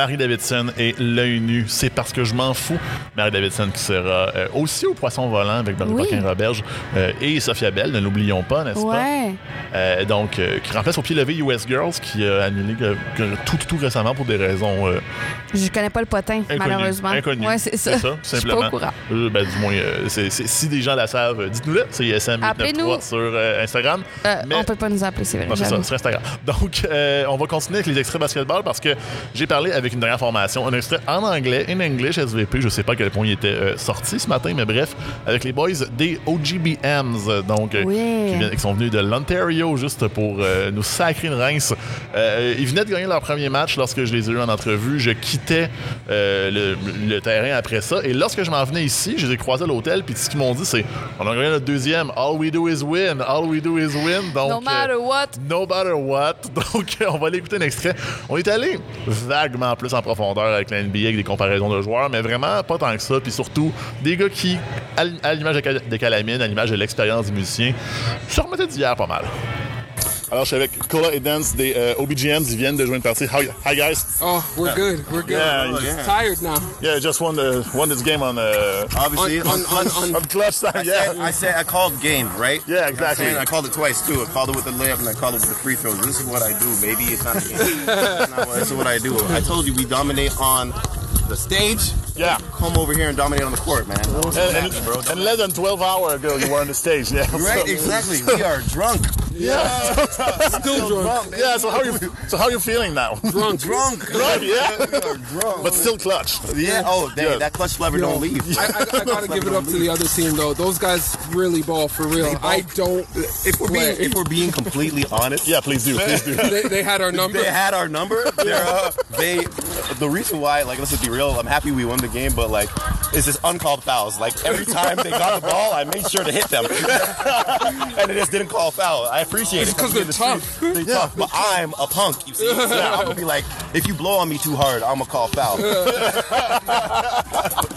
Marie Davidson et l'œil nu, c'est parce que je m'en fous. Marie Davidson qui sera euh, aussi au Poisson Volant avec Marie Oui. Roberge euh, et Sophia Bell, ne l'oublions pas, n'est-ce pas? Ouais. Euh, donc, qui remplace au pied levé US Girls, qui a annulé tout, tout récemment pour des raisons Je connais pas le potin, malheureusement. Inconnues. Ouais, c'est ça. tout Je suis simplement. pas au courant. Ben, du moins, c'est- si des gens la savent, dites-nous-le. C'est ISM893 Appelez-nous. sur Instagram. Mais- On peut pas nous appeler, c'est vrai. Non, c'est ça, sur Instagram. Donc, on va continuer avec les extraits basketball parce que j'ai parlé avec une dernière formation, un extrait en anglais, in English SVP. Je sais pas à quel point il était euh, sorti ce matin, mais bref, avec les boys des OGBMs, donc euh, Oui. qui, viennent- qui sont venus de l'Ontario juste pour euh, nous sacrer une rince. Ils venaient de gagner leur premier match lorsque je les ai eus en entrevue. Je quittais le, le terrain après ça. Et lorsque je m'en venais ici, je les ai croisés à l'hôtel. Puis ce qu'ils m'ont dit, c'est on a gagné notre deuxième. All we do is win. All we do is win. Donc, No matter what. No matter what. Donc, on va aller écouter un extrait. On est allé vaguement plus en profondeur avec la NBA, avec des comparaisons de joueurs, mais vraiment pas tant que ça. Puis surtout, des gars qui, à l'image de Calamine, à l'image de l'expérience des musiciens, se remettaient d'hier pas mal. Alors, je suis avec Cola et Dance des euh, OBGMs. Ils viennent de jouer une partie. How, hi, guys. Oh, we're good. We're good. Yeah, I'm yeah. tired now. Yeah, just won, the, won this game on, uh, Obviously, On- on- on- on- on clutch time. I Yeah. said, I said I called game, right? Yeah, You know what I'm exactly. I called it twice too. I called it with the layup and I called it with the free throws. This is what I do, baby. It's not a game. It's what- this is what I do. I told you we dominate on the stage. Yeah. Come over here and dominate on the court, man. And, and, bro. and less than 12 hours ago, you were on the stage. Yeah. Right, So- exactly. We are drunk. Yeah. Still drunk. Yeah. So how you so how you feeling now? Drunk. Drunk. Drunk, yeah. drunk. But still clutch. yeah. Oh, dang, Yeah. that clutch lever Yo, don't leave. I, I, I gotta give it up to the other team though. Those guys really ball for real. I don't. If we're being if we're being completely honest, Yeah, please do. Please do. They, they had our number. They had our number. They're, uh, they, the reason why, like, let's just be real. I'm happy we won the game, but like, it's just uncalled fouls. Like every time they got the ball, I made sure to hit them, and it just didn't call foul. I appreciate it because they're tough. They're tough, but I'm a punk. You see, so I'm gonna be like, if you blow on me too hard, I'm gonna call foul.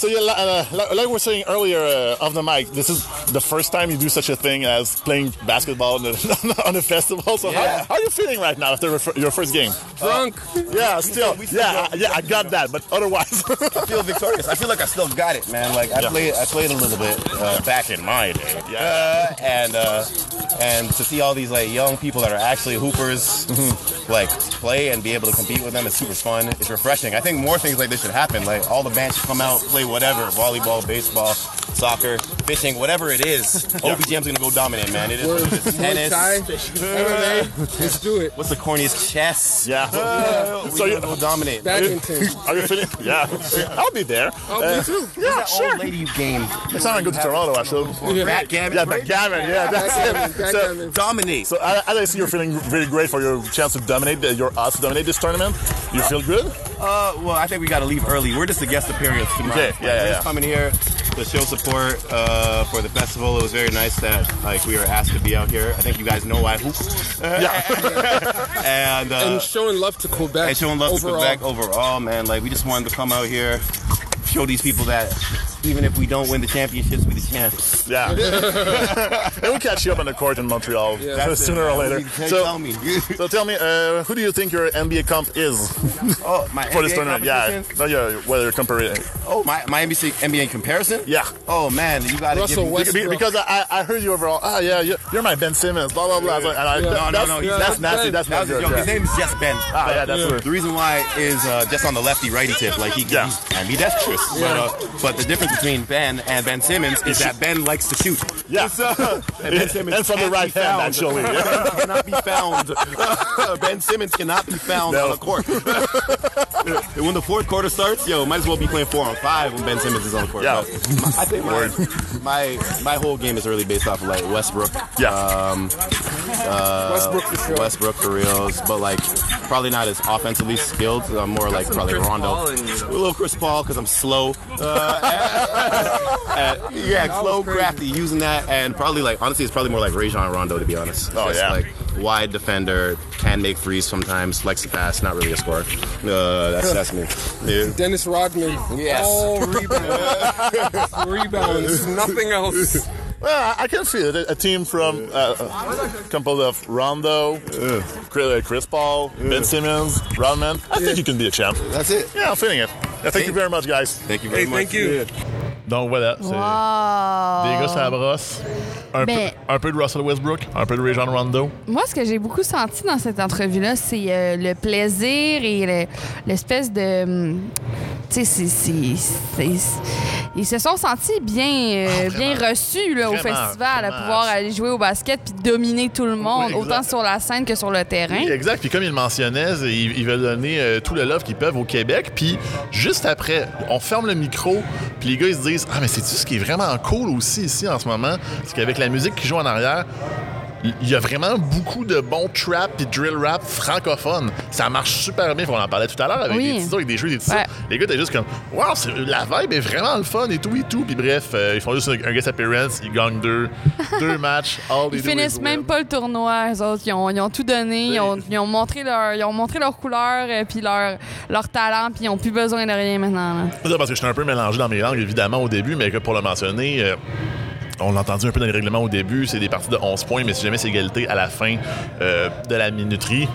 So yeah, uh, like, like we were saying earlier uh, off the mic, this is the first time you do such a thing as playing basketball on, the, on a festival. So Yeah. how, how are you feeling right now after refer- your first game? Drunk. Yeah, still. we Yeah, go- I, yeah, I got that. But otherwise, I feel victorious. I feel like I still got it, man. Like I Yeah. played, I played a little bit uh, back in my day, yeah. and uh, and to see all these like young people that are actually hoopers, like play and be able to compete with them is super fun. It's refreshing. I think more things like this should happen. Like all the bands should come out, play whatever, volleyball, baseball, soccer, fishing, whatever it is, OBGM's gonna go dominate, man. It is what it is. Tennis. Thai, MMA, let's do it. What's the corniest chess? Yeah. Uh, So we you- go dominate. Badminton. Are you feeling? Yeah. I'll be there. Oh, Uh, me too. Yeah, sure. old lady you gamed. Next time I go to Toronto, I should. Backgammon. Yeah, backgammon. Yeah, that's Backgammon. So. Dominate. so as I see you're feeling really great for your chance to dominate, the, your odds to dominate this tournament. You feel good? Uh, well, I think we gotta leave early. We're just a guest appearance tonight. Okay, Like, yeah, yeah, we're yeah. just coming here to show support uh, for the festival. It was very nice that like we were asked to be out here. I think you guys know I hoop. Yeah. and uh, And showing love to Quebec. and showing love overall. to Quebec overall, man. Like we just wanted to come out here, show these people that even if we don't win the championships, we the champs. Yeah. and we'll catch you up on the court in Montreal That's it, sooner or later. So, tell me. so tell me, uh, who do you think your NBA comp is oh, my for this NBA tournament? Yeah. No, yeah. Whether you're comparing. Oh, my my NBC NBA comparison? Yeah. Oh man, you gotta Russell give me. Westbrook. Be- Because I, I heard you overall. Ah, yeah, you're, you're my Ben Simmons. Blah blah blah. And I, Yeah. No, no, no, he's- that's that's nasty. Ben. That's That not was good. His name is just Ben. Ah, yeah, that's weird. The reason why is uh, just on the lefty righty tip, like he Yeah. he's ambidextrous. But, uh, but the difference between Ben and Ben Simmons is that Ben likes to shoot. Yeah. So, and Ben Simmons And from the right hand, found. actually. cannot be found. ben Simmons cannot be found No. on the court. And when the fourth quarter starts, yo, might as well be playing four on five when Ben Simmons is on the court. Yeah. But I think my, my my whole game is really based off of like Westbrook. Yeah. Um, uh, Westbrook for sure. Westbrook for reals, but like probably not as offensively skilled. I'm more like probably Chris Rondo. Paul in you. A little Chris Paul because I'm slow. Uh, and- yeah, slow, crafty, using that, and probably like honestly, it's probably more like Rajon Rondo to be honest. Oh, Just, yeah. like wide defender, can make threes sometimes, likes to pass, not really a scorer. Uh, that's that's me. Yeah. Dennis Rodman. Yes. All rebounds. rebounds. Nothing else. Well, I I can feel it. A team from uh, composed of Rondo, Chris, Chris Paul, Ben Simmons, Rodman. I think you can be a champ. That's it. Yeah, I'm feeling it. Yeah, thank you very much, guys. Thank you very Hey, much. thank you. Donc voilà, c'est Wow! des gars la brosse. Un, Ben- peu, un peu de Russell Westbrook, un peu de Rajon Rondo. Moi, ce que j'ai beaucoup senti dans cette entrevue-là, c'est euh, le plaisir et le- l'espèce de. hum, Tu sais, c'est- Ils se sont sentis bien, euh, bien reçus là, au Vraiment, festival, à pouvoir aller jouer au basket puis dominer tout le monde, Oui, autant sur la scène que sur le terrain. Oui, exact. Puis comme il le mentionnait, ils, ils veulent donner euh, tout le love qu'ils peuvent au Québec. Puis juste après, on ferme le micro, puis les gars ils se disent Ah, mais c'est-tu ce qui est vraiment cool aussi ici en ce moment? C'est qu'avec la musique qui joue en arrière, il y a vraiment beaucoup de bons trap et drill rap francophones. Ça marche super bien. On en parlait tout à l'heure avec Oui. des titres, avec des jeux, des titres. Ouais. Les gars étaient juste comme Wow, la vibe est vraiment le fun et tout et tout. Puis bref, euh, ils font juste un, un guest appearance, ils gagnent deux, deux matchs. All Ils finissent win. même pas le tournoi, eux autres. Ils ont, ils ont tout donné. Ils ont, ils ont montré leur, ils ont montré leur couleur euh, puis leur, leur talent, puis ils ont plus besoin de rien maintenant. là. Parce que j'étais un peu mélangé dans mes langues, évidemment, au début, mais que pour le mentionner, euh, on l'a entendu un peu dans les règlements au début, c'est des parties de 11 points, mais si jamais c'est égalité à la fin euh, de la minuterie,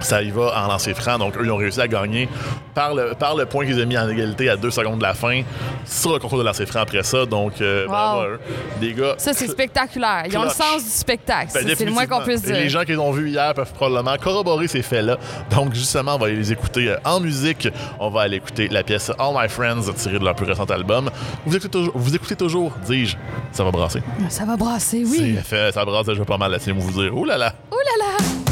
ça y va en lancer franc. Donc, eux, ils ont réussi à gagner par le, par le point qu'ils ont mis en égalité à deux secondes de la fin sur le concours de lancer franc après ça. Donc, euh, bravo Wow. à eux. Des gars. Ça, c'est spectaculaire. Ils ont le sens du spectacle. Ben, c'est le moins qu'on puisse. Et dire. les gens qui les ont vus hier peuvent probablement corroborer ces faits-là. Donc, justement, on va les écouter euh, en musique. On va aller écouter la pièce All My Friends tirée de leur plus récent album. Vous écoutez toujours, vous écoutez toujours dis-je, ça va brasser. Ça va brasser, oui. Fait, ça brasse déjà pas mal, laissez-moi vous dire. Ouh là là! Ouh là là!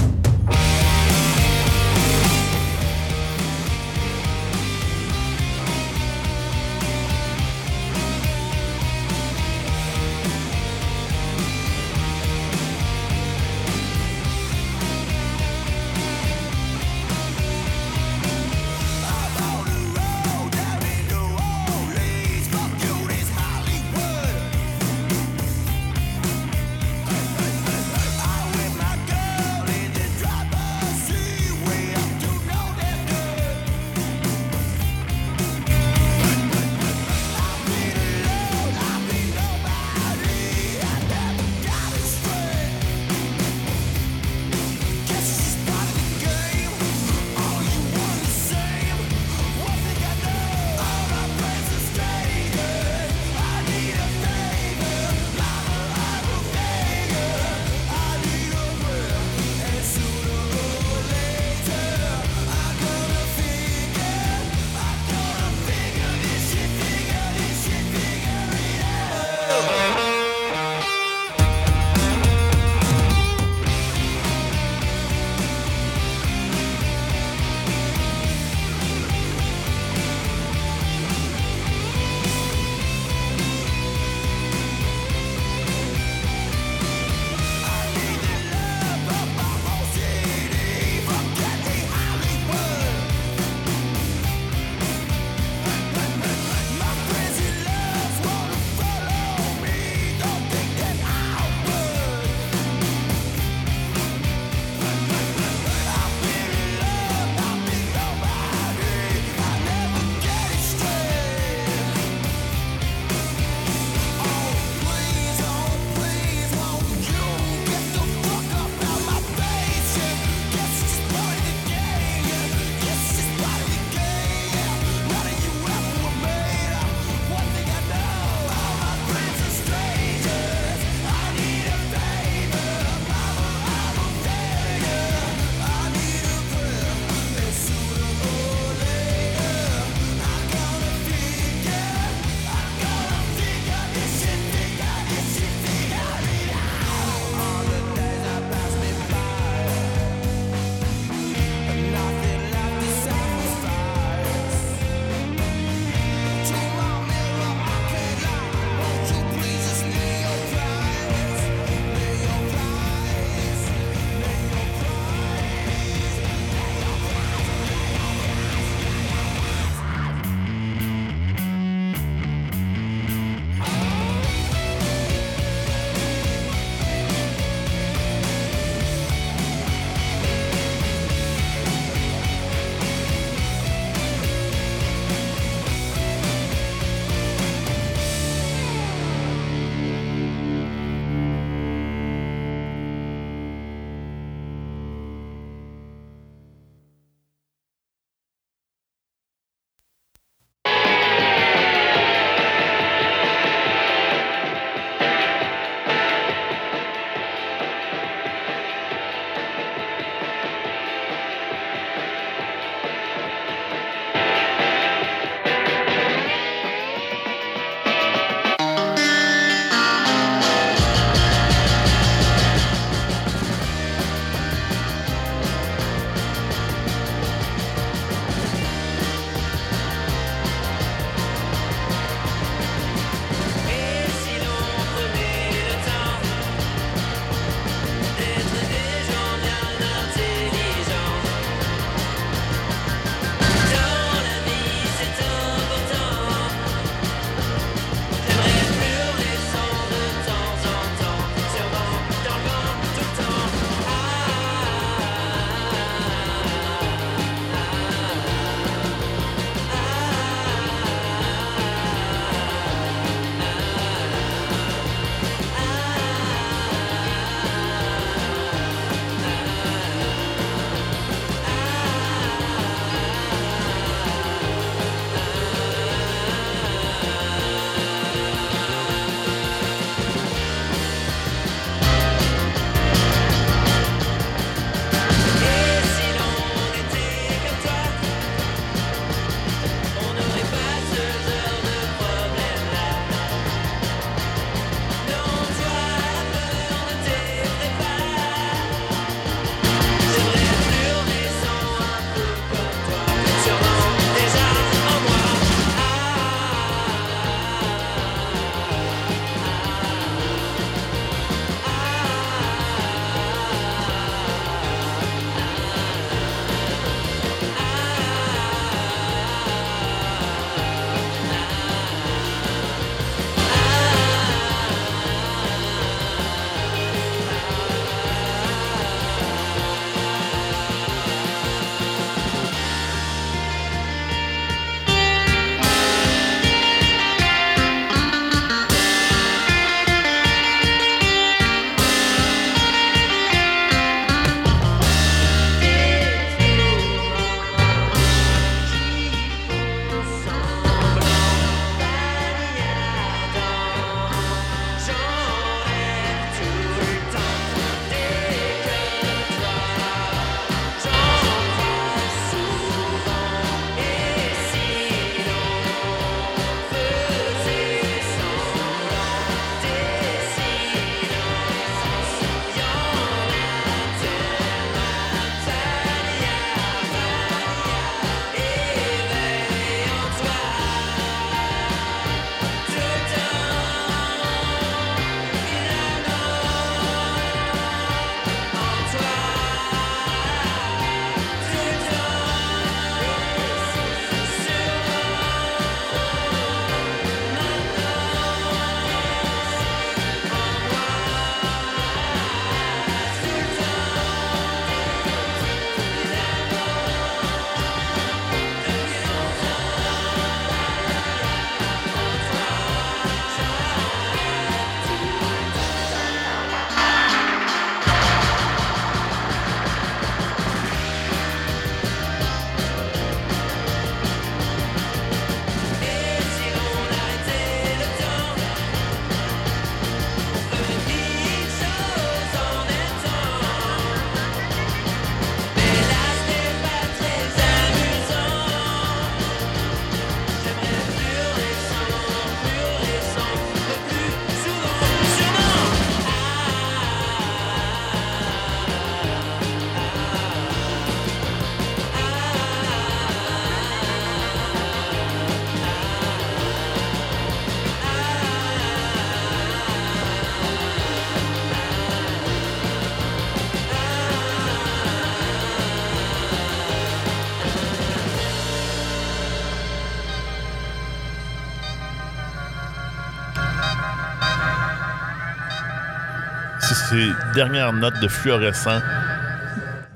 Dernières notes de fluorescent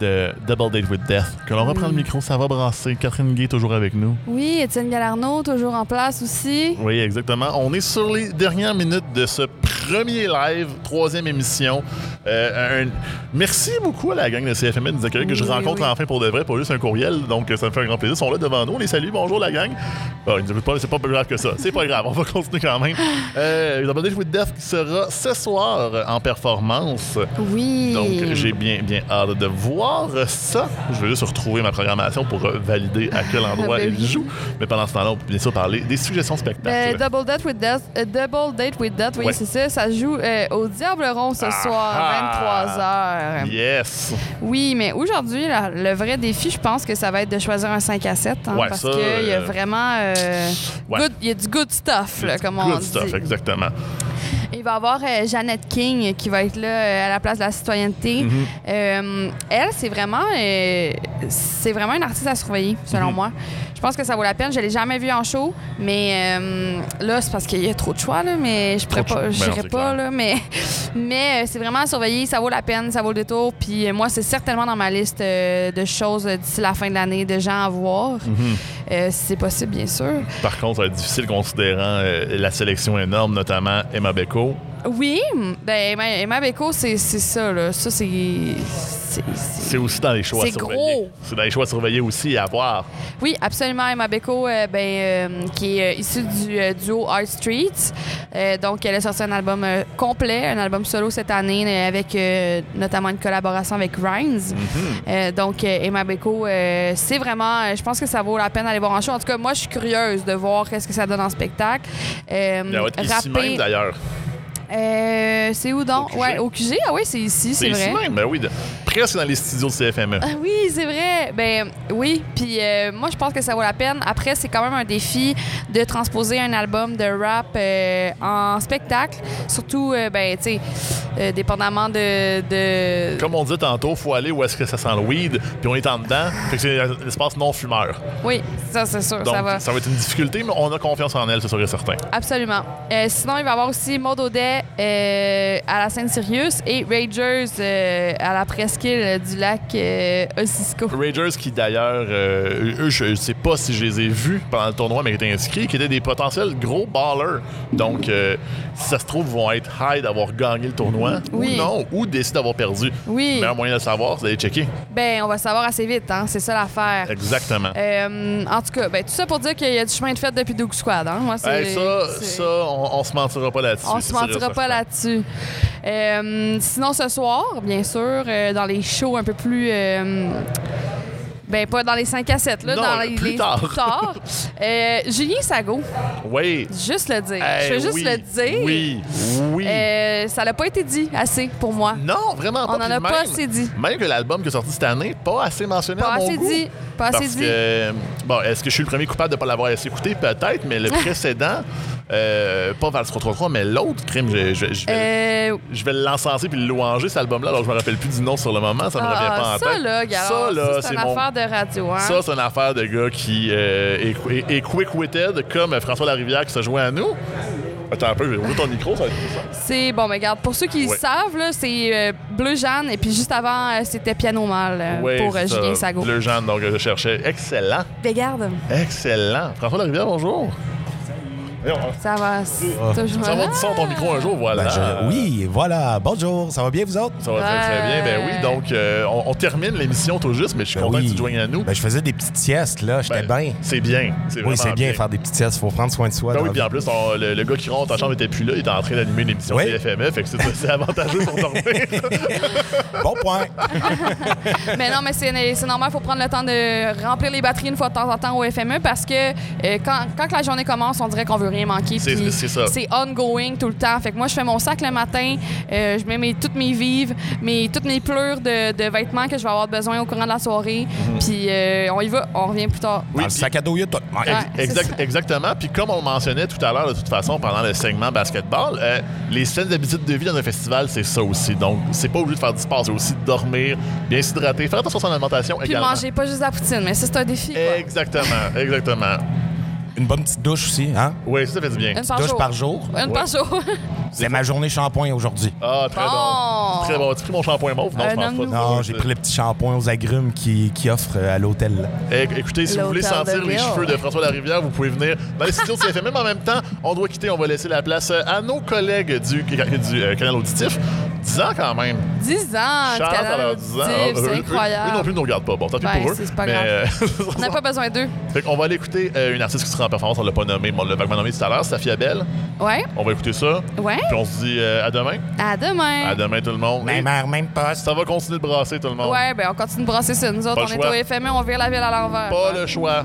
de Double Date with Death. Que l'on reprend le micro, ça va brasser. Catherine Gay toujours avec nous. Oui, Étienne Galarno, toujours en place aussi. Oui, exactement. On est sur les dernières minutes de ce premier live, troisième émission. Euh, un- Merci beaucoup à la gang de CFM de nous accueillir, que je Oui, rencontre oui. enfin pour de vrai, pas juste un courriel. Donc, ça me fait un grand plaisir. Ils sont là devant nous. On les salue. Bonjour, la gang. Écoutent pas, c'est pas plus grave que ça. C'est pas grave. On va continuer quand même. Euh, Double Date with Death qui sera ce soir en performance. Oui. Donc, j'ai bien, bien hâte de voir ça. Je vais juste retrouver ma programmation pour valider à quel endroit Ben il joue. Mais pendant ce temps-là, on peut bien sûr parler des suggestions Euh, spectacles. Double Date with Death, euh, Double Date with Death, oui, Ouais. c'est ça. Ça joue euh, au Diable Rond ce soir, Ah! 23h. Yes! Oui, mais aujourd'hui, le vrai défi, je pense que ça va être de choisir un 5 à 7. hein, Ouais, parce qu'il y a euh, vraiment. euh, Ouais. good- y a du good stuff, là, comme on Good dit. stuff, exactement. Il va y avoir euh, Jeannette King qui va être là euh, à la place de la citoyenneté. Mhm. Euh, elle, c'est vraiment, c'est vraiment une artiste à surveiller, selon Mhm. moi. Je pense que ça vaut la peine. Je l'ai jamais vue en show, mais euh, là, c'est parce qu'il y a trop de choix, là, mais je pourrais pas, je Ben pas, là, mais, mais euh, c'est vraiment à surveiller. Ça vaut la peine, ça vaut le détour. Puis euh, moi, c'est certainement dans ma liste de choses d'ici la fin de l'année, de gens à voir, Mhm. Si c'est possible, bien sûr. Par contre, ça va être difficile considérant la sélection énorme, notamment Emma Beko. Oui, ben Emma, Beko, c'est ça, là. Ça, c'est. c'est- aussi dans les choix à C'est surveiller. gros. C'est dans les choix à surveiller aussi à voir. Oui, absolument. Emma Beko, euh, ben, euh, qui est euh, issue du euh, duo Art Street. Donc, elle a sorti un album complet, un album solo cette année, avec notamment une collaboration avec Rhymes. Euh, donc, Emma Beko, c'est vraiment, je pense que ça vaut la peine d'aller voir en show. En tout cas, moi, je suis curieuse de voir qu'est-ce que ça donne en spectacle. Euh, Il va être ici même, d'ailleurs. Euh, c'est où donc? Au QG. Ouais, au QG. Ah oui, c'est ici, c'est ici vrai. même, ben oui. de- presque dans les studios de CFME. Ah oui, c'est vrai. Ben oui. Puis euh, moi, je pense que ça vaut la peine. Après, c'est quand même un défi de transposer un album de rap euh, en spectacle. Surtout, euh, ben, tu sais, dépendamment de, de- Comme on dit tantôt, faut aller où est-ce que ça sent le weed, puis on est en dedans. Fait que c'est l'espace non-fumeur. Oui, ça, c'est sûr. Donc, ça va. être une difficulté, mais on a confiance en elle, c'est sûr et certain. Absolument. Sinon, il va y avoir aussi Maud Audet euh, à la Sainte-Sirius et Ragers euh, à la presqu'île du lac euh, Ossisco. Ragers qui d'ailleurs, euh, eux, je ne sais pas si je les ai vus pendant le tournoi, mais qui étaient inscrits, qui étaient des potentiels gros ballers. Donc, si ça se trouve, vont être high d'avoir gagné le tournoi Oui. ou non, ou décident d'avoir perdu. Oui. Le meilleur moyen de savoir, c'est d'aller checker. Ben, on va savoir assez vite, hein. C'est ça l'affaire. Exactement. En tout cas, ben, tout ça pour dire qu'il y a du chemin de fait depuis Doug Squad. Hein? Moi, c'est- Hey, ça, ça on, on se mentira pas là-dessus. On se mentira pas là-dessus. Euh, sinon, ce soir, bien sûr, euh, dans les shows un peu plus. euh, ben, pas dans les 5 à 7, là, Non, dans les, plus les- tard. plus tard. Euh, Julien Sago, Oui. juste le dire. Hey, Je veux juste oui, le dire. Oui, oui. Euh, ça n'a pas été dit assez pour moi. Non, vraiment pas. On en Puis a pas même- assez dit. Même que l'album qui est sorti cette année, pas assez mentionné Pas à mon assez goût. dit. Pas assez Parce dit. que, bon, est-ce que je suis le premier coupable de ne pas l'avoir assez écouté? Peut-être, mais le précédent, euh, pas Vals 333, mais l'autre crime, je, je- je vais, Euh, je vais l'encenser puis le louanger, cet album-là. Alors, je me rappelle plus du nom sur le moment, ça me revient pas ah, en ça, tête. là, gars, ça, là, c'est une mon. affaire de radio. Hein? Ça, c'est une affaire de gars qui euh, est, est- est quick-witted, comme François Larivière qui se joint à nous. Attends un peu, je vais ouvrir ton micro, ça va être ça. C'est bon, mais regarde, pour ceux qui le Ouais. savent, là, c'est euh, Bleu Jeanne, et puis juste avant, euh, c'était Piano Mal euh, pour euh, c'est ça. Julien Sago. Le Jeanne, donc je cherchais. Excellent. Regarde, Excellent. François Larivière, bonjour. Voyons, ça va. c'est toujours Ça va son ton micro un jour, voilà. Ben, je- oui, voilà. Bonjour. Ça va bien, vous autres? Ça va très, très bien. Ben oui, donc euh, on, on termine l'émission tout juste, mais je suis Ben content oui. que tu te joignes à nous. Ben, je faisais des petites siestes, là. J'étais Ben, bien. C'est bien. C'est Oui, c'est bien, faire des petites siestes. Il faut prendre soin de soi. Ben oui, puis en plus, on- le, le gars qui rentre en chambre était plus là, il était en train d'animer une émission Oui. CFMF, fait que c'est avantageux pour dormir. Bon point. mais non, mais c'est normal, il faut prendre le temps de remplir les batteries une fois de temps en temps au FME parce que euh, quand, quand que la journée commence, on dirait qu'on veut rien manquer. C'est- c'est ça. C'est ongoing tout le temps. Fait que moi, je fais mon sac le matin, euh, je mets mes, toutes mes vives, mes, toutes mes pleurs de, de vêtements que je vais avoir besoin au courant de la soirée. Puis euh, on y va, on revient plus tard. Dans le sac à dos, il y a tout. Ouais. Exact- exactement. Puis comme on le mentionnait tout à l'heure, de toute façon, pendant le segment basketball, euh, les saines habitudes de vie dans un festival, c'est ça aussi. Donc, c'est pas obligé de faire du sport, c'est aussi de dormir, bien s'hydrater, faire attention à son alimentation Puis également. manger pas juste de la poutine, mais ça, c'est un défi. quoi. Exactement, exactement. Une bonne petite douche aussi, hein? Oui, ça, ça fait du bien. Une par Douche jour. par jour? Une par jour. C'est ma journée shampoing aujourd'hui. Ah, très Bon. bon. Très bon. As-tu pris mon shampoing mauve? Non, Un je pense homme pas. nouveau. Non, j'ai pris le petit shampoing aux agrumes qui, qui offre euh, à l'hôtel. Eh, Écoutez, si vous voulez L'hôtel sentir les ville. cheveux de François Larivière, vous pouvez venir dans les studios de CFM. Même en même temps, on doit quitter. On va laisser la place à nos collègues du, du euh, canal auditif. 10 ans quand même. 10 ans, Canal à leurs 10 ans. C'est eux- incroyable. Eux non plus ne nous regardent pas. Bon, tant pis Ben, pour eux. c'est pas mais, grave. euh, On n'a pas besoin d'eux. fait qu'on va aller écouter euh, une artiste qui sera en performance. On l'a pas nommé, mais on l'a vaguement nommé tout à l'heure. Safia Bell. Ouais, On va écouter ça. ouais. Puis on se dit euh, à demain. À demain. À demain, tout le monde. Même heure, même poste. ça va continuer de brasser, tout le monde. Ouais, ben on continue de brasser ça. Nous autres, Pas on est au FME, on vire la ville à l'envers. Pas le choix.